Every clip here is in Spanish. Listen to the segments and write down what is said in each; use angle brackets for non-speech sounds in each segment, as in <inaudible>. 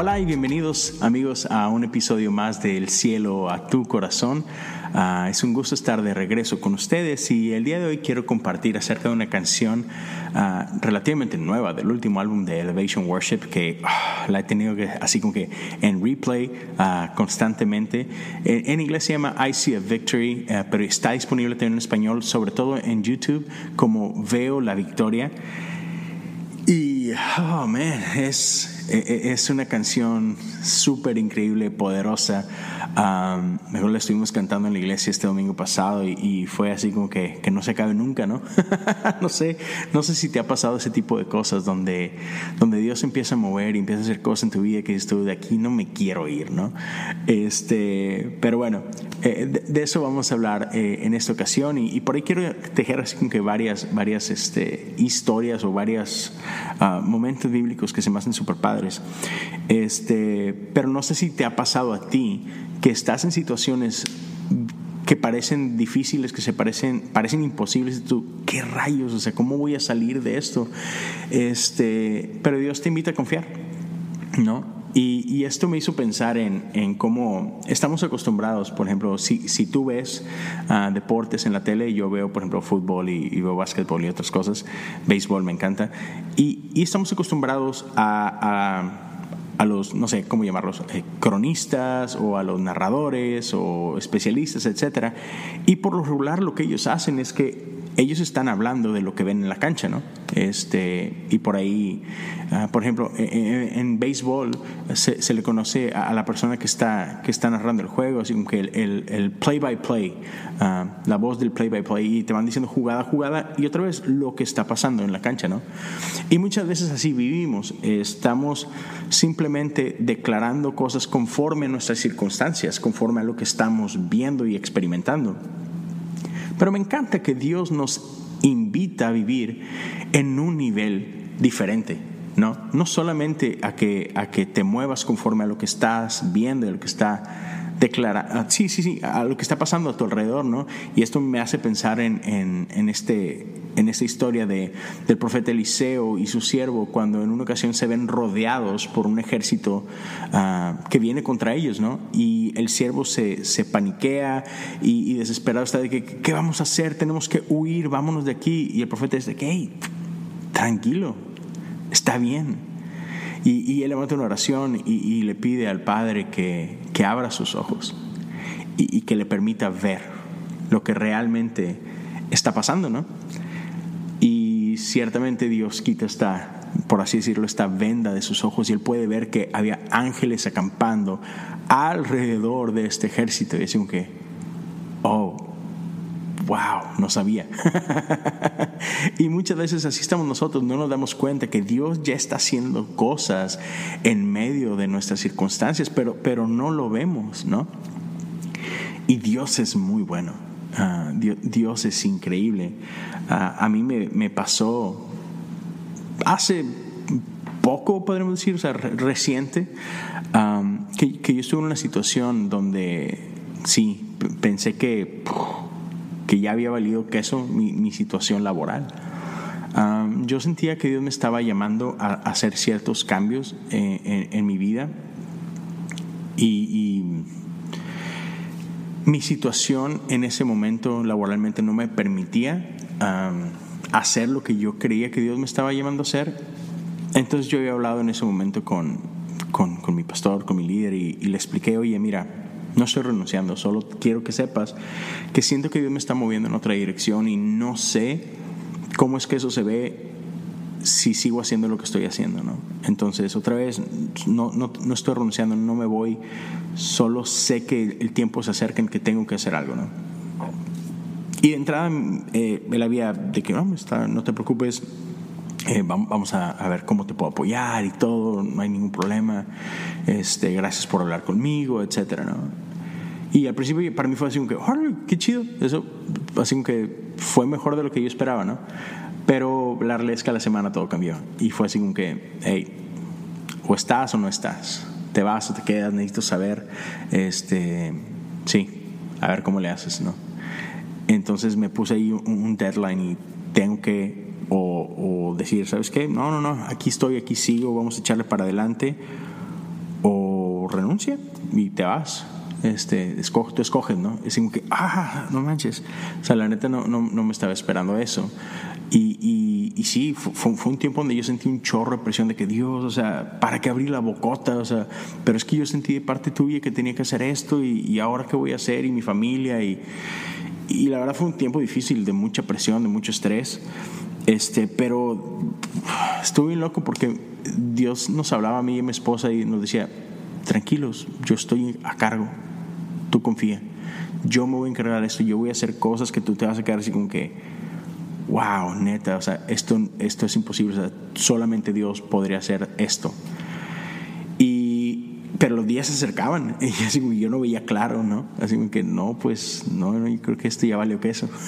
Hola y bienvenidos amigos a un episodio más del cielo a tu corazón. Ah, es un gusto estar de regreso con ustedes y el día de hoy quiero compartir acerca de una canción ah, relativamente nueva del último álbum de Elevation Worship que ah, la he tenido así como que en replay constantemente. En, en, inglés se llama I See a Victory, eh, pero está disponible también en español, sobre todo en YouTube como Veo la Victoria. Y, oh man, es es una canción súper increíble, poderosa. mejor la estuvimos cantando en la iglesia este domingo pasado y, fue así como que, que, no se acabe nunca, ¿no? <laughs> no sé, no sé si te ha pasado ese tipo de cosas donde, donde Dios empieza a mover y empieza a hacer cosas en tu vida que dices tú, de aquí no me quiero ir, ¿no? Este, pero bueno, eh, de, eso vamos a hablar eh, en esta ocasión y, por ahí quiero tejer así como que varias, varias este, historias o varios ah, momentos bíblicos que se me hacen súper padres. Este, pero no sé si te ha pasado a ti que estás en situaciones que parecen difíciles, que se parecen, parecen imposibles, tú, ¿qué rayos? O sea, ¿cómo voy a salir de esto? Este, pero Dios te invita a confiar, ¿no? Y, esto me hizo pensar en, cómo estamos acostumbrados, por ejemplo, si, si tú ves ah, deportes en la tele, yo veo, por ejemplo, fútbol y, veo básquetbol y otras cosas, béisbol me encanta, y, estamos acostumbrados a, a los, no sé cómo llamarlos, eh, cronistas o a los narradores o especialistas, etcétera. Y por lo regular lo que ellos hacen es que ellos están hablando de lo que ven en la cancha, ¿no? Este, y por ahí, ah, por ejemplo, e, e, en, béisbol se, le conoce a, la persona que está, que está narrando el juego, así como que el, play-by-play, ah, la voz del play-by-play, y te van diciendo jugada, jugada, y otra vez lo que está pasando en la cancha, ¿no? Y muchas veces así vivimos, estamos simplemente declarando cosas conforme a nuestras circunstancias, conforme a lo que estamos viendo y experimentando. Pero me encanta que Dios nos invita a vivir en un nivel diferente. ¿no? No solamente a que, a que te muevas conforme a lo que estás viendo, a lo que está declara, ah, sí, sí, sí, a lo que está pasando a tu alrededor, ¿no? Y esto me hace pensar en, en, este, en esta historia de, del profeta Eliseo y su siervo, cuando en una ocasión se ven rodeados por un ejército ah, que viene contra ellos, ¿no? Y el siervo se, se paniquea y, desesperado está de que, ¿qué vamos a hacer? Tenemos que huir, vámonos de aquí. Y el profeta dice hey, tranquilo, está bien y, él levanta una oración y, le pide al Padre que, que abra sus ojos y, que le permita ver lo que realmente está pasando, ¿no? Ciertamente Dios quita esta, por así decirlo, esta venda de sus ojos y él puede ver que había ángeles acampando alrededor de este ejército y decimos que, oh, wow, no sabía. <laughs> y muchas veces así estamos nosotros, no nos damos cuenta que Dios ya está haciendo cosas en medio de nuestras circunstancias, pero, pero no lo vemos, ¿no? Y Dios es muy bueno, ah, Dios, es increíble. Ah, a mí me, pasó hace poco, podríamos decir, o sea, reciente, que, que, yo estuve en una situación donde sí, pensé que que ya había valido queso mi, mi situación laboral. yo sentía que Dios me estaba llamando a, hacer ciertos cambios eh, en, mi vida y, mi situación en ese momento laboralmente no me permitía hacer lo que yo creía que Dios me estaba llamando a hacer. Entonces yo había hablado en ese momento con, con, mi pastor, con mi líder y, y le expliqué, oye, mira, no estoy renunciando, solo quiero que sepas que siento que Dios me está moviendo en otra dirección y no sé cómo es que eso se ve si sigo haciendo lo que estoy haciendo, ¿no? Entonces, otra vez, no, no, no estoy renunciando, no me voy, solo sé que el tiempo se acerca en que tengo que hacer algo, ¿no? Y de entrada, eh, él había de que no, está, no te preocupes, eh, vamos a, ver cómo te puedo apoyar y todo, no hay ningún problema, este, gracias por hablar conmigo, etcétera, ¿no? Y al principio para mí fue así como que, qué chido. Eso así como que fue mejor de lo que yo esperaba, ¿no? Pero la realidad es que a la semana todo cambió. Y fue así como que, hey, o estás o no estás. Te vas o te quedas, necesito saber, este, sí, a ver cómo le haces, ¿no? Entonces me puse ahí un deadline y tengo que o, decir, ¿sabes qué? No, no, no, aquí estoy, aquí sigo, vamos a echarle para adelante o renuncia y te vas. Este, escoge, tú escoges, ¿no? Es como que, ah, no manches. O sea, la neta no, no, no me estaba esperando eso. Y, sí, fue, un tiempo donde yo sentí un chorro de presión de que Dios, o sea, ¿para qué abrir la bocota? O sea, pero es que yo sentí de parte tuya que tenía que hacer esto y, y ahora qué voy a hacer y mi familia y, y la verdad fue un tiempo difícil, de mucha presión, de mucho estrés. Este, pero estuve bien loco porque Dios nos hablaba a mí y a mi esposa y nos decía, tranquilos, yo estoy a cargo, tú confía, yo me voy a encargar de esto, yo voy a hacer cosas que tú te vas a quedar así como que, wow, neta, o sea, esto, esto es imposible, o sea, solamente Dios podría hacer esto. Y, pero los días se acercaban <laughs> y así yo no veía claro, ¿no? Así que no, pues no, no creo que esto ya valió queso. <laughs>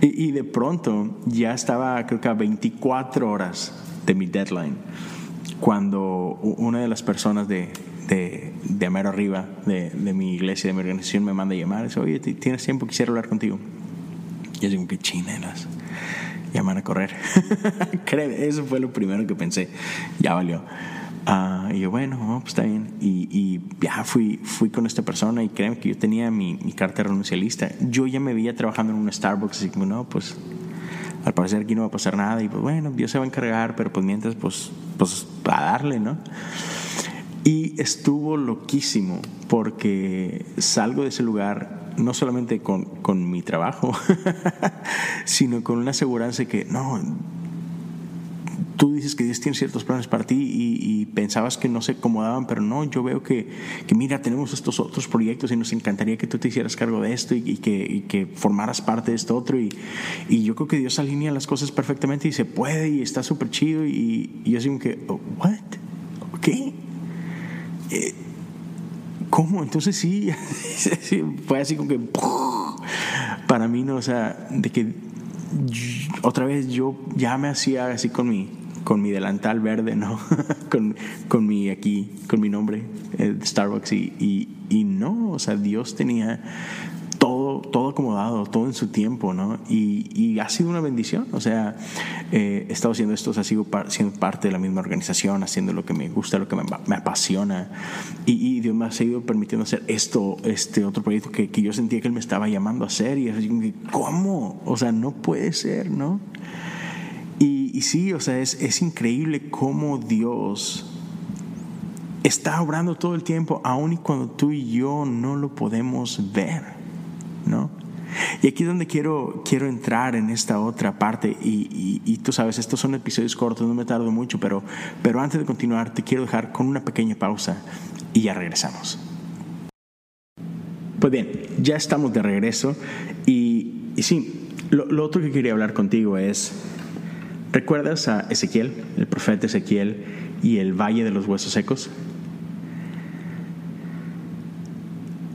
Y, de pronto ya estaba, creo que a 24 horas de mi deadline, cuando una de las personas de, de, de Amero Arriba, de, de, mi iglesia, de mi organización, me manda a llamar. Dice, oye, ¿tienes tiempo? Quisiera hablar contigo. Yo digo, qué chinelas. Llaman a correr. <laughs> Eso fue lo primero que pensé. Ya valió. Uh, y yo, bueno, pues está bien. Y, y, ya fui, fui con esta persona y créeme que yo tenía mi, mi carta renuncialista. Yo ya me veía trabajando en un Starbucks, así como, no, pues al parecer aquí no va a pasar nada. Y pues bueno, Dios se va a encargar, pero pues mientras, pues, pues a darle, ¿no? Y estuvo loquísimo porque salgo de ese lugar no solamente con, con mi trabajo, <laughs> sino con una aseguranza que no, tú dices que Dios tiene ciertos planes para ti y, pensabas que no se acomodaban, pero no, yo veo que, que, mira, tenemos estos otros proyectos y nos encantaría que tú te hicieras cargo de esto y, que, que, formaras parte de esto otro. Y, y, yo creo que Dios alinea las cosas perfectamente y se puede y está súper chido. Y, yo como que, oh, ¿what? ¿Qué? Eh, ¿Cómo? Entonces <laughs> sí, fue así como que para mí no, o sea, de que otra vez yo ya me hacía así con mi con mi delantal verde, ¿no? <laughs> con, con, mi aquí, con mi nombre, eh, Starbucks, y, y, y, no, o sea, Dios tenía todo, acomodado, todo en su tiempo, ¿no? Y, y ha sido una bendición, o sea, eh, he estado haciendo esto, o sea, sigo siendo parte de la misma organización, haciendo lo que me gusta, lo que me, me apasiona, y, Dios me ha seguido permitiendo hacer esto, este otro proyecto que, que yo sentía que Él me estaba llamando a hacer, y así ¿cómo? O sea, no puede ser, ¿no? Y, sí, o sea, es, es increíble cómo Dios está obrando todo el tiempo, aun y cuando tú y yo no lo podemos ver, ¿no? Y aquí es donde quiero, quiero entrar en esta otra parte, y, y, tú sabes, estos son episodios cortos, no me tardo mucho, pero, pero antes de continuar te quiero dejar con una pequeña pausa y ya regresamos. Pues bien, ya estamos de regreso y, y sí, lo, lo otro que quería hablar contigo es ¿Recuerdas a Ezequiel, el profeta Ezequiel y el valle de los huesos secos?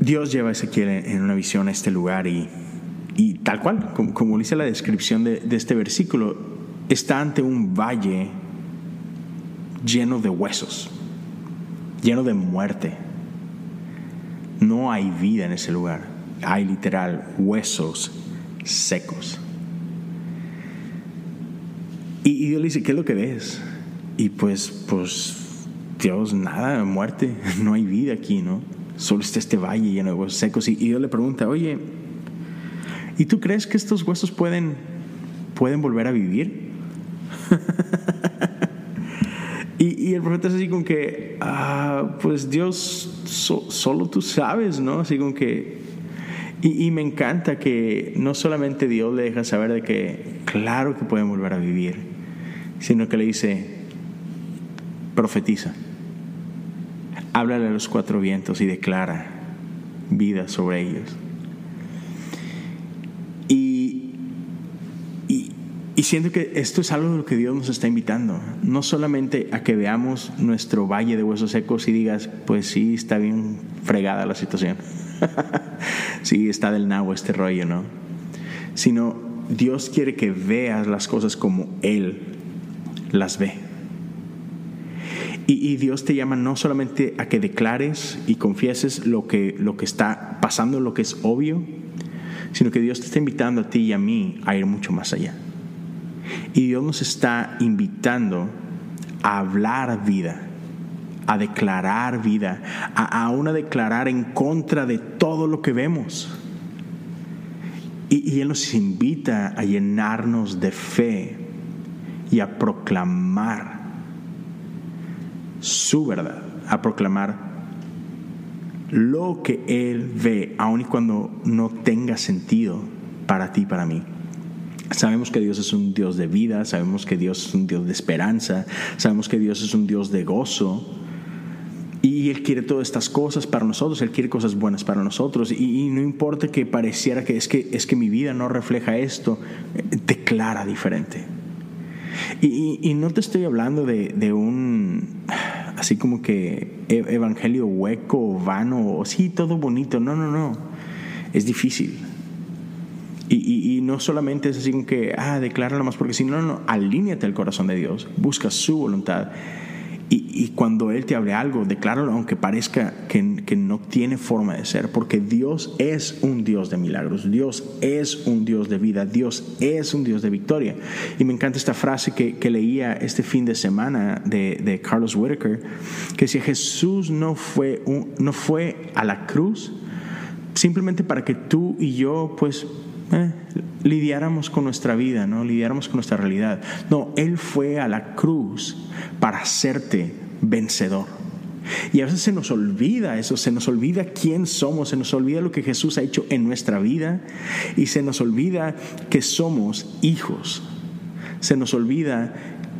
Dios lleva a Ezequiel en una visión a este lugar y, y tal cual, como, dice la descripción de, de este versículo, está ante un valle lleno de huesos, lleno de muerte. No hay vida en ese lugar, hay literal huesos secos. Y, Dios le dice, ¿qué es lo que ves? Y pues, pues, Dios, nada, muerte, <laughs> no hay vida aquí, ¿no? Solo está este valle lleno de huesos secos. Y, Dios le pregunta, oye, ¿y tú crees que estos huesos pueden, pueden volver a vivir? <laughs> y, el profeta es así como que, ah, pues Dios, solo tú sabes, ¿no? Así como que... Y, y me encanta que no solamente Dios le deja saber de que, claro que pueden volver a vivir, sino que le dice, profetiza, háblale a los cuatro vientos y declara vida sobre ellos. Y, y, siento que esto es algo de lo que Dios nos está invitando, no solamente a que veamos nuestro valle de huesos secos y digas, pues sí, está bien fregada la situación, <laughs> sí, está del nabo este rollo, ¿no? Sino Dios quiere que veas las cosas como Él las ve. Y, Dios te llama no solamente a que declares y confieses lo que, lo que está pasando, lo que es obvio, sino que Dios te está invitando a ti y a mí a ir mucho más allá. Y Dios nos está invitando a hablar vida, a declarar vida, a aún a declarar en contra de todo lo que vemos. Y, y Él nos invita a llenarnos de fe y a proclamar su verdad, a proclamar lo que Él ve, aun y cuando no tenga sentido para ti para mí. Sabemos que Dios es un Dios de vida, sabemos que Dios es un Dios de esperanza, sabemos que Dios es un Dios de gozo. Y Él quiere todas estas cosas para nosotros, Él quiere cosas buenas para nosotros. Y, no importa que pareciera que es, que es que mi vida no refleja esto, declara diferente. Y, no te estoy hablando de, un, así como que e, evangelio hueco, vano, o sí, todo bonito. No, no, no. Es difícil. Y, no solamente es así como que, ah, decláralo más, porque si no, no, alíñate al corazón de Dios, busca su voluntad y, cuando Él te hable algo, decláralo aunque parezca que, no tiene forma de ser, porque Dios es un Dios de milagros, Dios es un Dios de vida, Dios es un Dios de victoria. Y me encanta esta frase que, leía este fin de semana de, de Carlos Whitaker, que decía, Jesús no fue, no fue a la cruz simplemente para que tú y yo pues eh, lidiáramos con nuestra vida, ¿no? lidiáramos con nuestra realidad. No, Él fue a la cruz para hacerte vencedor. Y a veces se nos olvida eso, se nos olvida quién somos, se nos olvida lo que Jesús ha hecho en nuestra vida y se nos olvida que somos hijos. Se nos olvida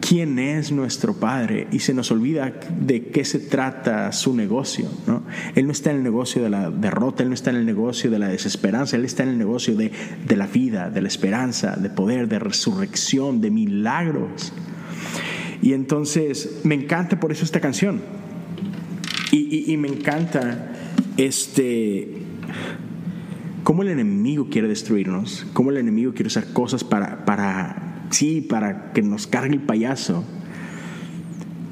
quién es nuestro Padre y se nos olvida de qué se trata su negocio. ¿no? Él no está en el negocio de la derrota, Él no está en el negocio de la desesperanza, Él está en el negocio de, la vida, de la esperanza, de poder, de resurrección, de milagros. Y entonces me encanta por eso esta canción. Y, me encanta este cómo el enemigo quiere destruirnos, cómo el enemigo quiere usar cosas para, para sí, para que nos cargue el payaso.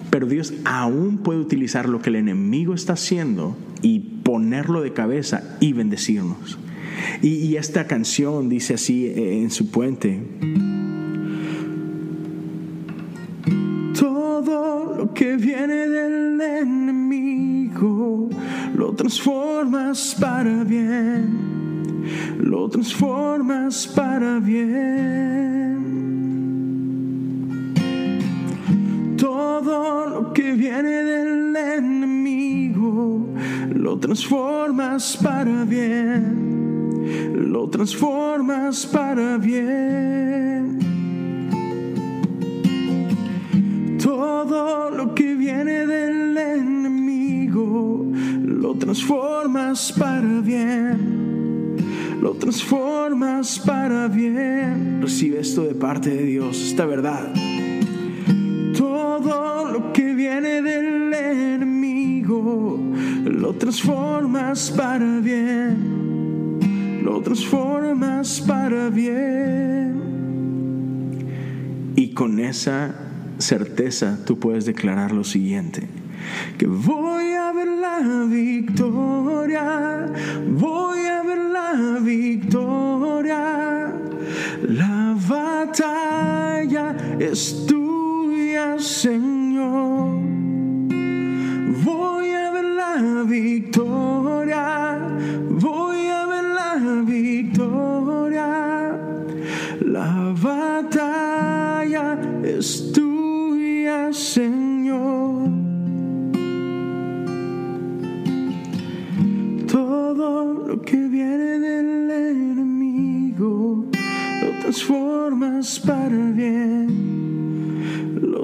Pero Dios aún puede utilizar lo que el enemigo está haciendo y ponerlo de cabeza y bendecirnos. Y, esta canción dice así eh, en su puente. Todo lo que viene del enemigo lo transformas para bien, lo transformas para bien. Todo lo que viene del enemigo lo transformas para bien, lo transformas para bien. Todo lo que viene del enemigo lo transformas para bien, lo transformas para bien. Recibe esto de parte de Dios, esta verdad del enemigo lo transformas para bien, lo transformas para bien. Y con esa certeza tú puedes declarar lo siguiente, que voy a ver la victoria, voy a ver la victoria, la batalla es tu Señor. Victoria, voy a ver la victoria. La batalla es tuya, Señor. Todo lo que viene del enemigo lo transformas para bien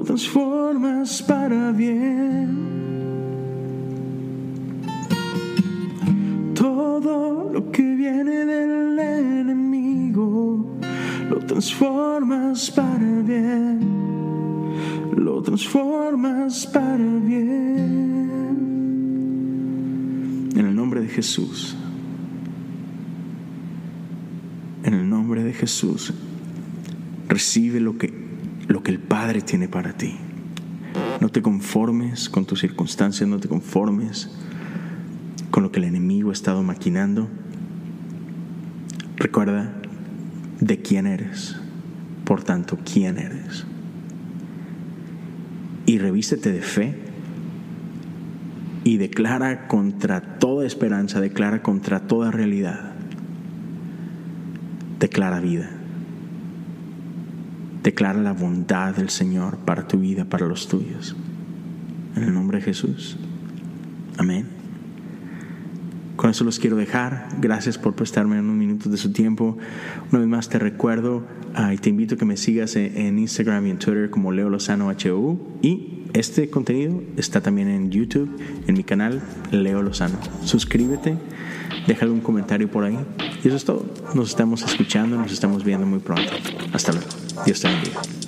transformas para bien. Lo que viene del enemigo lo transformas para bien. Lo transformas para bien. En el nombre de Jesús. En el nombre de Jesús Recibe lo que, lo que el Padre tiene para ti. No te conformes con tus circunstancias, no te conformes con lo que el enemigo ha estado maquinando. Recuerda de quién eres, por tanto, quién eres. Y revístete de fe y declara contra toda esperanza, declara contra toda realidad, declara vida. Declara la bondad del Señor para tu vida, para los tuyos. En el nombre de Jesús. Amén. Con eso los quiero dejar. Gracias por prestarme unos minutos de su tiempo. Una vez más te recuerdo y te invito a que me sigas en, Instagram y en Twitter como Leo Lozano HU y este contenido está también en YouTube, en mi canal Leo Lozano. Suscríbete, déjale un comentario por ahí. Y eso es todo. Nos estamos escuchando, nos estamos viendo muy pronto. Hasta luego. Dios te bendiga.